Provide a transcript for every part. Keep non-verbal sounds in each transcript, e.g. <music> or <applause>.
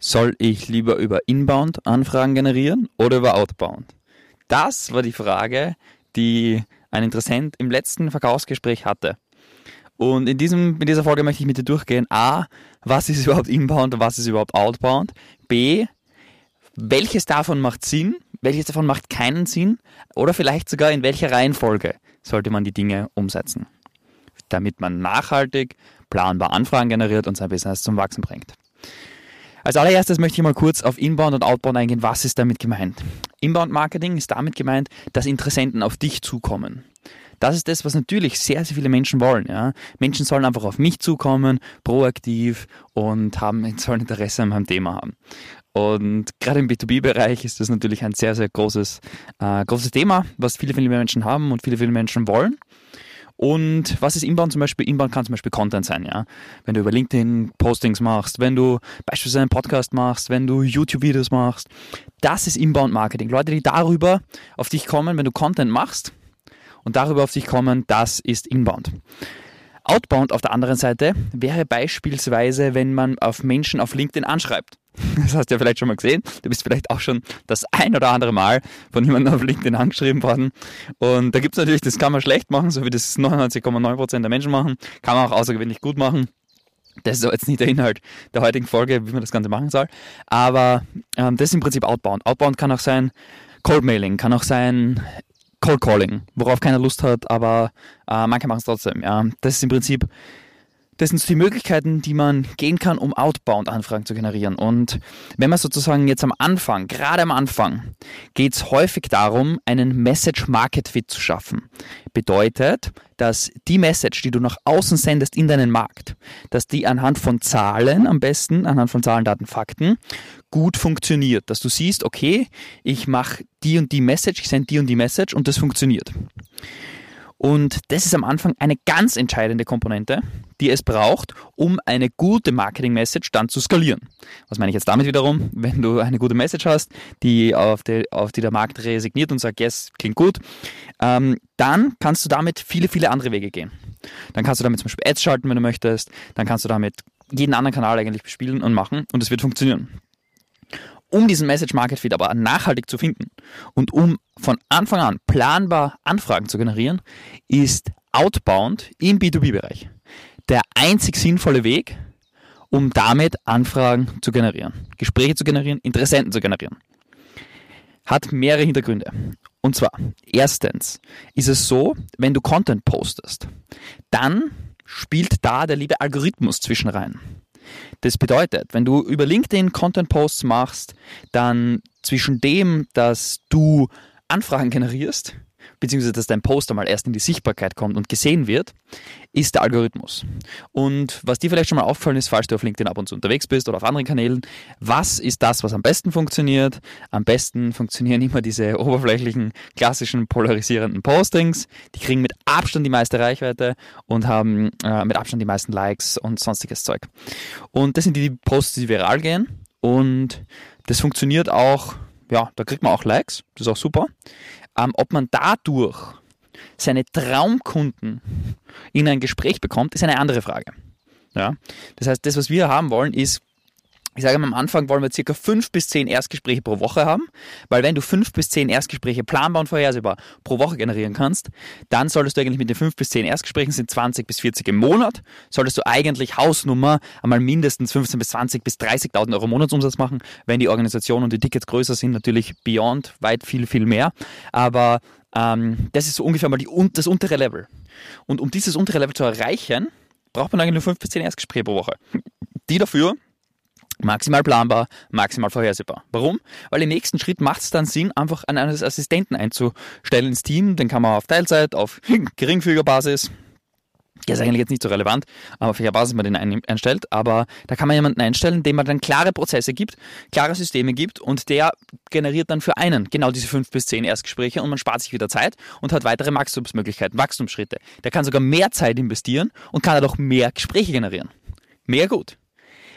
Soll ich lieber über Inbound Anfragen generieren oder über Outbound? Das war die Frage, die ein Interessent im letzten Verkaufsgespräch hatte. Und in, diesem, in dieser Folge möchte ich mit dir durchgehen. A, was ist <laughs> überhaupt Inbound und was ist überhaupt Outbound? B, welches davon macht Sinn? Welches davon macht keinen Sinn? Oder vielleicht sogar in welcher Reihenfolge sollte man die Dinge umsetzen? Damit man nachhaltig, planbar Anfragen generiert und sein Business zum Wachsen bringt. Als allererstes möchte ich mal kurz auf Inbound und Outbound eingehen. Was ist damit gemeint? Inbound Marketing ist damit gemeint, dass Interessenten auf dich zukommen. Das ist das, was natürlich sehr, sehr viele Menschen wollen. Ja? Menschen sollen einfach auf mich zukommen, proaktiv und haben, sollen Interesse an meinem Thema haben. Und gerade im B2B-Bereich ist das natürlich ein sehr, sehr großes, äh, großes Thema, was viele, viele Menschen haben und viele, viele Menschen wollen. Und was ist Inbound zum Beispiel? Inbound kann zum Beispiel Content sein, ja. Wenn du über LinkedIn Postings machst, wenn du beispielsweise einen Podcast machst, wenn du YouTube-Videos machst. Das ist Inbound Marketing. Leute, die darüber auf dich kommen, wenn du Content machst und darüber auf dich kommen, das ist Inbound. Outbound auf der anderen Seite wäre beispielsweise, wenn man auf Menschen auf LinkedIn anschreibt. <laughs> Das hast du ja vielleicht schon mal gesehen. Du bist vielleicht auch schon das ein oder andere Mal von jemandem auf LinkedIn angeschrieben worden. Und da gibt es natürlich, das kann man schlecht machen, so wie das 99,9% der Menschen machen. Kann man auch außergewöhnlich gut machen. Das ist jetzt nicht der Inhalt der heutigen Folge, wie man das Ganze machen soll. Aber ähm, das ist im Prinzip Outbound. Outbound kann auch sein Cold Mailing, kann auch sein Cold Calling, worauf keiner Lust hat, aber äh, manche machen es trotzdem. Ja. Das ist im Prinzip, das sind die Möglichkeiten, die man gehen kann, um Outbound-Anfragen zu generieren. Und wenn man sozusagen jetzt am Anfang, gerade am Anfang, geht es häufig darum, einen Message-Market-Fit zu schaffen. Bedeutet, dass die Message, die du nach außen sendest in deinen Markt, dass die anhand von Zahlen am besten, anhand von Zahlen, Daten, Fakten, gut funktioniert. Dass du siehst, okay, ich mache die und die Message, ich sende die und die Message und das funktioniert. Und das ist am Anfang eine ganz entscheidende Komponente, die es braucht, um eine gute Marketing-Message dann zu skalieren. Was meine ich jetzt damit wiederum? <laughs> Wenn du eine gute Message hast, die auf, die, auf die der Markt resigniert und sagt, yes, klingt gut, ähm, dann kannst du damit viele, viele andere Wege gehen. Dann kannst du damit zum Beispiel Ads schalten, wenn du möchtest. Dann kannst du damit jeden anderen Kanal eigentlich bespielen und machen und es wird funktionieren. Um diesen Message Market Fit aber nachhaltig zu finden und um von Anfang an planbar Anfragen zu generieren, ist Outbound im B2B-Bereich der einzig sinnvolle Weg, um damit Anfragen zu generieren, Gespräche zu generieren, Interessenten zu generieren. Hat mehrere Hintergründe. Und zwar, erstens ist es so, wenn du Content postest, dann spielt da der liebe Algorithmus zwischen rein. Das bedeutet, wenn du über LinkedIn Content Posts machst, dann zwischen dem, dass du Anfragen generierst, beziehungsweise dass dein Post einmal erst in die Sichtbarkeit kommt und gesehen wird, ist der Algorithmus. Und was dir vielleicht schon mal auffallen ist, falls du auf LinkedIn ab und zu unterwegs bist oder auf anderen Kanälen, was ist das, was am besten funktioniert? Am besten funktionieren immer diese oberflächlichen, klassischen, polarisierenden Postings. Die kriegen mit Abstand die meiste Reichweite und haben äh, mit Abstand die meisten Likes und sonstiges Zeug. Und das sind die Posts, die viral gehen. Und das funktioniert auch, ja, da kriegt man auch Likes, das ist auch super. Ähm, ob man dadurch seine Traumkunden in ein Gespräch bekommt, ist eine andere Frage. Ja? Das heißt, das, was wir haben wollen, ist ich sage am Anfang wollen wir circa fünf bis zehn Erstgespräche pro Woche haben, weil wenn du fünf bis zehn Erstgespräche planbar und vorhersehbar pro Woche generieren kannst, dann solltest du eigentlich mit den fünf bis zehn Erstgesprächen sind 20 bis 40 im Monat, solltest du eigentlich Hausnummer einmal mindestens 15 bis 20 bis 30.000 Euro Monatsumsatz machen. Wenn die Organisation und die Tickets größer sind, natürlich beyond, weit viel, viel mehr. Aber ähm, das ist so ungefähr mal die, das untere Level. Und um dieses untere Level zu erreichen, braucht man eigentlich nur fünf bis zehn Erstgespräche pro Woche. Die dafür Maximal planbar, maximal vorhersehbar. Warum? Weil im nächsten Schritt macht es dann Sinn, einfach einen Assistenten einzustellen ins Team. Den kann man auf Teilzeit, auf <laughs> Geringfügerbasis, der ist eigentlich jetzt nicht so relevant, auf welcher Basis man den einstellt, aber da kann man jemanden einstellen, dem man dann klare Prozesse gibt, klare Systeme gibt und der generiert dann für einen genau diese fünf bis zehn Erstgespräche und man spart sich wieder Zeit und hat weitere Wachstumsmöglichkeiten, Wachstumsschritte. Der kann sogar mehr Zeit investieren und kann dadurch mehr Gespräche generieren. Mehr gut.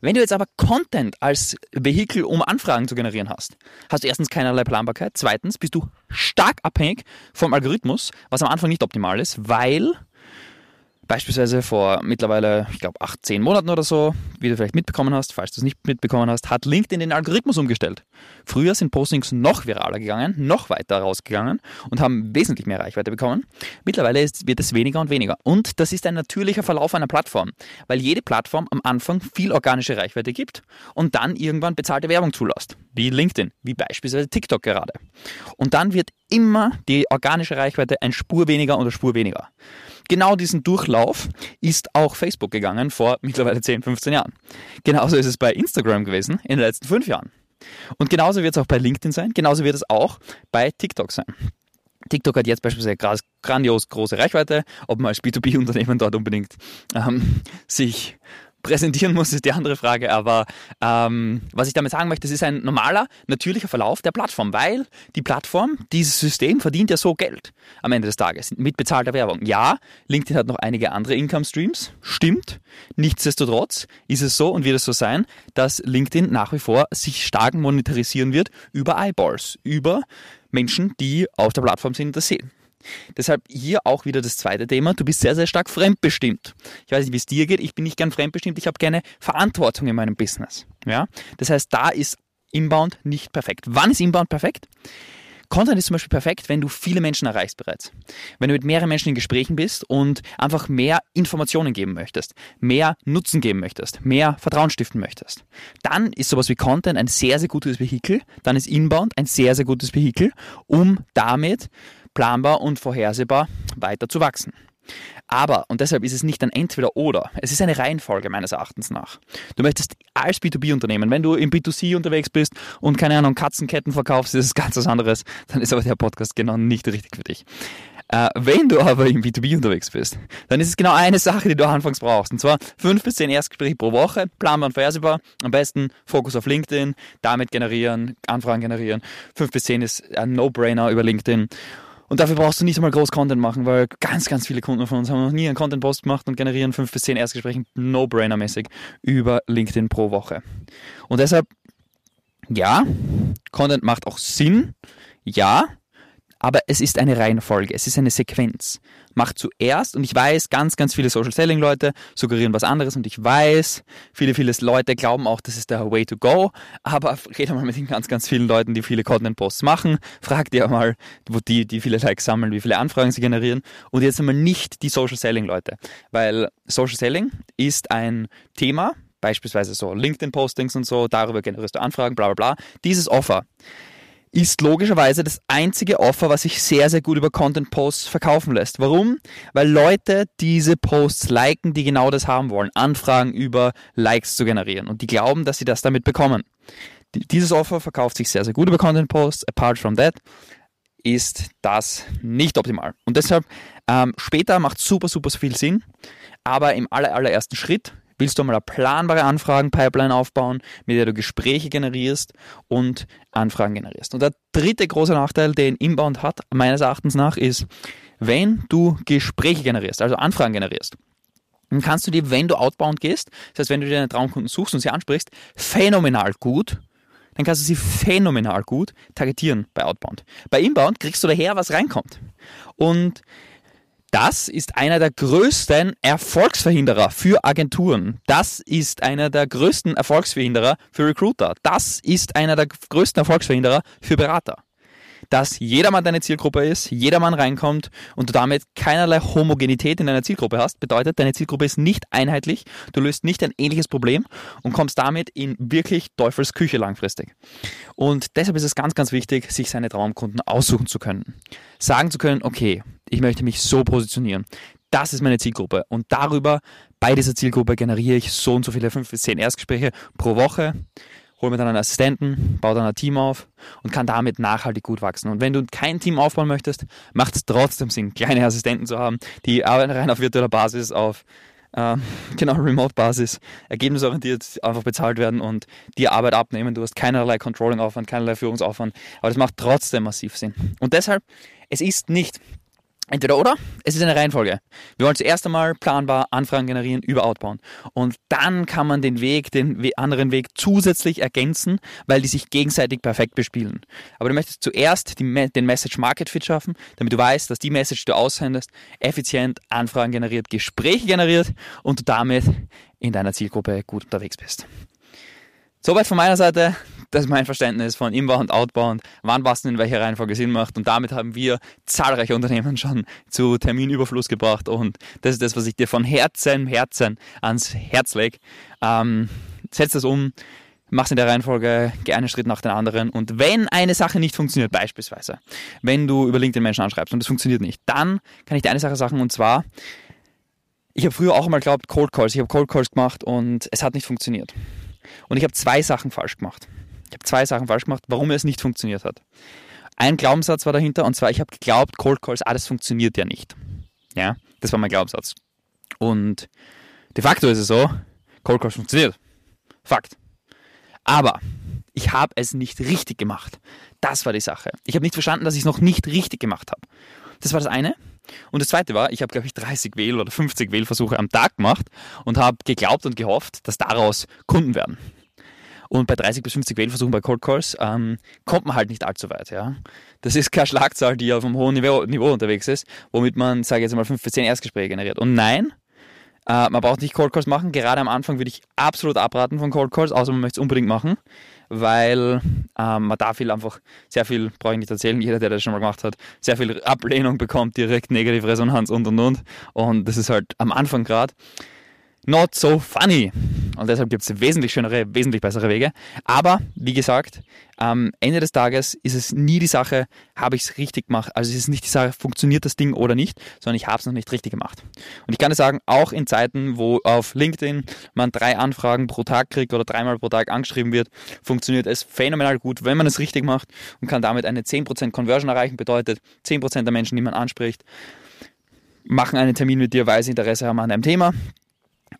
Wenn du jetzt aber Content als Vehikel, um Anfragen zu generieren hast, hast du erstens keinerlei Planbarkeit. Zweitens bist du stark abhängig vom Algorithmus, was am Anfang nicht optimal ist, weil Beispielsweise vor mittlerweile, ich glaube, acht, zehn Monaten oder so, wie du vielleicht mitbekommen hast, falls du es nicht mitbekommen hast, hat LinkedIn den Algorithmus umgestellt. Früher sind Postings noch viraler gegangen, noch weiter rausgegangen und haben wesentlich mehr Reichweite bekommen. Mittlerweile ist, wird es weniger und weniger. Und das ist ein natürlicher Verlauf einer Plattform, weil jede Plattform am Anfang viel organische Reichweite gibt und dann irgendwann bezahlte Werbung zulässt. Wie LinkedIn, wie beispielsweise TikTok gerade. Und dann wird immer die organische Reichweite ein Spur weniger eine Spur weniger. Genau diesen Durchlauf ist auch Facebook gegangen vor mittlerweile 10, 15 Jahren. Genauso ist es bei Instagram gewesen in den letzten fünf Jahren. Und genauso wird es auch bei LinkedIn sein, genauso wird es auch bei TikTok sein. TikTok hat jetzt beispielsweise grandios große Reichweite. Ob man als B2B-Unternehmen dort unbedingt ähm, sich präsentieren muss, ist die andere Frage. Aber ähm, was ich damit sagen möchte, es ist ein normaler, natürlicher Verlauf der Plattform, weil die Plattform, dieses System verdient ja so Geld am Ende des Tages mit bezahlter Werbung. Ja, LinkedIn hat noch einige andere Income Streams, stimmt. Nichtsdestotrotz ist es so und wird es so sein, dass LinkedIn nach wie vor sich stark monetarisieren wird über Eyeballs, über Menschen, die auf der Plattform sind, das sehen. Deshalb hier auch wieder das zweite Thema. Du bist sehr, sehr stark fremdbestimmt. Ich weiß nicht, wie es dir geht. Ich bin nicht gern fremdbestimmt. Ich habe gerne Verantwortung in meinem Business. Ja? Das heißt, da ist Inbound nicht perfekt. Wann ist Inbound perfekt? Content ist zum Beispiel perfekt, wenn du viele Menschen erreichst bereits. Wenn du mit mehreren Menschen in Gesprächen bist und einfach mehr Informationen geben möchtest, mehr Nutzen geben möchtest, mehr Vertrauen stiften möchtest. Dann ist sowas wie Content ein sehr, sehr gutes Vehikel. Dann ist Inbound ein sehr, sehr gutes Vehikel, um damit planbar und vorhersehbar weiter zu wachsen. Aber, und deshalb ist es nicht ein Entweder-Oder, es ist eine Reihenfolge meines Erachtens nach. Du möchtest als B2B-Unternehmen, wenn du im B2C unterwegs bist und keine Ahnung, Katzenketten verkaufst, ist es ganz was anderes, dann ist aber der Podcast genau nicht richtig für dich. Äh, wenn du aber im B2B unterwegs bist, dann ist es genau eine Sache, die du anfangs brauchst. Und zwar fünf bis zehn Erstgespräche pro Woche, planbar und vorhersehbar. Am besten Fokus auf LinkedIn, damit generieren, Anfragen generieren. Fünf bis zehn ist ein No-Brainer über LinkedIn. Und dafür brauchst du nicht einmal groß Content machen, weil ganz, ganz viele Kunden von uns haben noch nie einen Content-Post gemacht und generieren fünf bis zehn Erstgespräche No-Brainer-mäßig über LinkedIn pro Woche. Und deshalb, ja, Content macht auch Sinn, ja, aber es ist eine Reihenfolge, es ist eine Sequenz. Mach zuerst, und ich weiß, ganz, ganz viele Social Selling Leute suggerieren was anderes und ich weiß, viele, viele Leute glauben auch, das ist der Way to go, aber <laughs> rede mal mit den ganz, ganz vielen Leuten, die viele Content Posts machen, frag dir mal, wo die, die viele Likes sammeln, wie viele Anfragen sie generieren und jetzt einmal nicht die Social Selling Leute, weil Social Selling ist ein Thema, beispielsweise so LinkedIn-Postings und so, darüber generierst du Anfragen, bla bla bla. Dieses Offer ist logischerweise das einzige Offer, was sich sehr, sehr gut über Content Posts verkaufen lässt. Warum? Weil Leute diese Posts liken, die genau das haben wollen. Anfragen über Likes zu generieren. Und die glauben, dass sie das damit bekommen. Dieses Offer verkauft sich sehr, sehr gut über Content Posts. Apart from that ist das nicht optimal. Und deshalb ähm, später macht super, super viel Sinn. Aber im aller, allerersten Schritt willst du mal eine planbare Anfragen-Pipeline aufbauen, mit der du Gespräche generierst und Anfragen generierst. Und der dritte große Nachteil, den Inbound hat, meines Erachtens nach, ist, wenn du Gespräche generierst, also Anfragen generierst, dann kannst du dir, wenn du outbound gehst, das heißt, wenn du dir deine Traumkunden suchst und sie ansprichst, phänomenal gut dann kannst du sie phänomenal gut targetieren bei Outbound. Bei Inbound kriegst du daher, was reinkommt. Und das ist einer der größten Erfolgsverhinderer für Agenturen. Das ist einer der größten Erfolgsverhinderer für Recruiter. Das ist einer der größten Erfolgsverhinderer für Berater dass jedermann deine Zielgruppe ist, jedermann reinkommt und du damit keinerlei Homogenität in deiner Zielgruppe hast. Bedeutet, deine Zielgruppe ist nicht einheitlich, du löst nicht ein ähnliches Problem und kommst damit in wirklich Teufels Küche langfristig. Und deshalb ist es ganz, ganz wichtig, sich seine Traumkunden aussuchen zu können. Sagen zu können, okay, ich möchte mich so positionieren. Das ist meine Zielgruppe. Und darüber, bei dieser Zielgruppe generiere ich so und so viele fünf bis zehn Erstgespräche pro Woche hol mir dann einen Assistenten, baue dann ein Team auf und kann damit nachhaltig gut wachsen. Und wenn du kein Team aufbauen möchtest, macht es trotzdem Sinn, kleine Assistenten zu haben, die arbeiten rein auf virtueller Basis, auf äh, <laughs> genau Remote-Basis, ergebnisorientiert einfach bezahlt werden und die Arbeit abnehmen. Du hast keinerlei Controlling-Aufwand, keinerlei Führungsaufwand, aber das macht trotzdem massiv Sinn. Und deshalb, es ist nicht Entweder oder, es ist eine Reihenfolge. Wir wollen zuerst einmal planbar Anfragen generieren über Outbound. Und dann kann man den Weg, den anderen Weg zusätzlich ergänzen, weil die sich gegenseitig perfekt bespielen. Aber du möchtest zuerst die, den Message Market Fit schaffen, damit du weißt, dass die Message, die du aussendest, effizient Anfragen generiert, Gespräche generiert und du damit in deiner Zielgruppe gut unterwegs bist. Soweit von meiner Seite. Das ist mein Verständnis von Inbound, Outbound, wann was in welcher Reihenfolge Sinn macht. Und damit haben wir zahlreiche Unternehmen schon zu Terminüberfluss gebracht. Und das ist das, was ich dir von Herzen, Herzen ans Herz lege. Ähm, setz das um, mach's in der Reihenfolge, geh einen Schritt nach den anderen. Und wenn eine Sache nicht funktioniert, beispielsweise, wenn du über LinkedIn Menschen anschreibst und es funktioniert nicht, dann kann ich dir eine Sache sagen und zwar, ich habe früher auch mal geglaubt, Cold Calls. Ich habe Cold Calls gemacht und es hat nicht funktioniert. Und ich habe zwei Sachen falsch gemacht. Ich habe zwei Sachen falsch gemacht, warum es nicht funktioniert hat. Ein Glaubenssatz war dahinter und zwar, ich habe geglaubt, Cold Calls, alles funktioniert ja nicht. Ja, das war mein Glaubenssatz. Und de facto ist es so, Cold Calls funktioniert. Fakt. Aber ich habe es nicht richtig gemacht. Das war die Sache. Ich habe nicht verstanden, dass ich es noch nicht richtig gemacht habe. Das war das eine. Und das zweite war, ich habe, glaube ich, 30 Wähl- oder 50 Wählversuche am Tag gemacht und habe geglaubt und gehofft, dass daraus Kunden werden. Und bei 30 bis 50 Wählversuchen bei Cold Calls ähm, kommt man halt nicht allzu weit. Ja? Das ist keine Schlagzahl, die auf einem hohen Niveau, Niveau unterwegs ist, womit man, sage ich jetzt mal, 5 bis 10 Erstgespräche generiert. Und nein, äh, man braucht nicht Cold Calls machen. Gerade am Anfang würde ich absolut abraten von Cold Calls, außer man möchte es unbedingt machen weil ähm, man da viel einfach sehr viel, brauche ich nicht erzählen, jeder, der das schon mal gemacht hat, sehr viel Ablehnung bekommt, direkt negative Resonanz und und und. Und das ist halt am Anfang gerade not so funny. Und deshalb gibt es wesentlich schönere, wesentlich bessere Wege. Aber wie gesagt, am Ende des Tages ist es nie die Sache, habe ich es richtig gemacht. Also es ist nicht die Sache, funktioniert das Ding oder nicht, sondern ich habe es noch nicht richtig gemacht. Und ich kann dir sagen, auch in Zeiten, wo auf LinkedIn man drei Anfragen pro Tag kriegt oder dreimal pro Tag angeschrieben wird, funktioniert es phänomenal gut, wenn man es richtig macht und kann damit eine 10% Conversion erreichen. Bedeutet, 10% der Menschen, die man anspricht, machen einen Termin mit dir, weil sie Interesse haben an einem Thema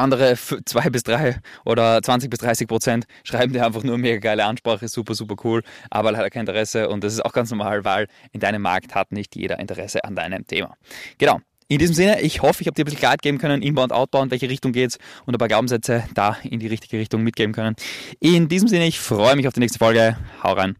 andere zwei bis drei oder 20 bis 30 Prozent schreiben dir einfach nur mega geile Ansprache, super, super cool, aber leider kein Interesse und das ist auch ganz normal, weil in deinem Markt hat nicht jeder Interesse an deinem Thema. Genau. In diesem Sinne, ich hoffe, ich habe dir ein bisschen Klarheit geben können, Inbound, Outbound, welche Richtung geht's und ein paar Glaubenssätze da in die richtige Richtung mitgeben können. In diesem Sinne, ich freue mich auf die nächste Folge. Hau rein.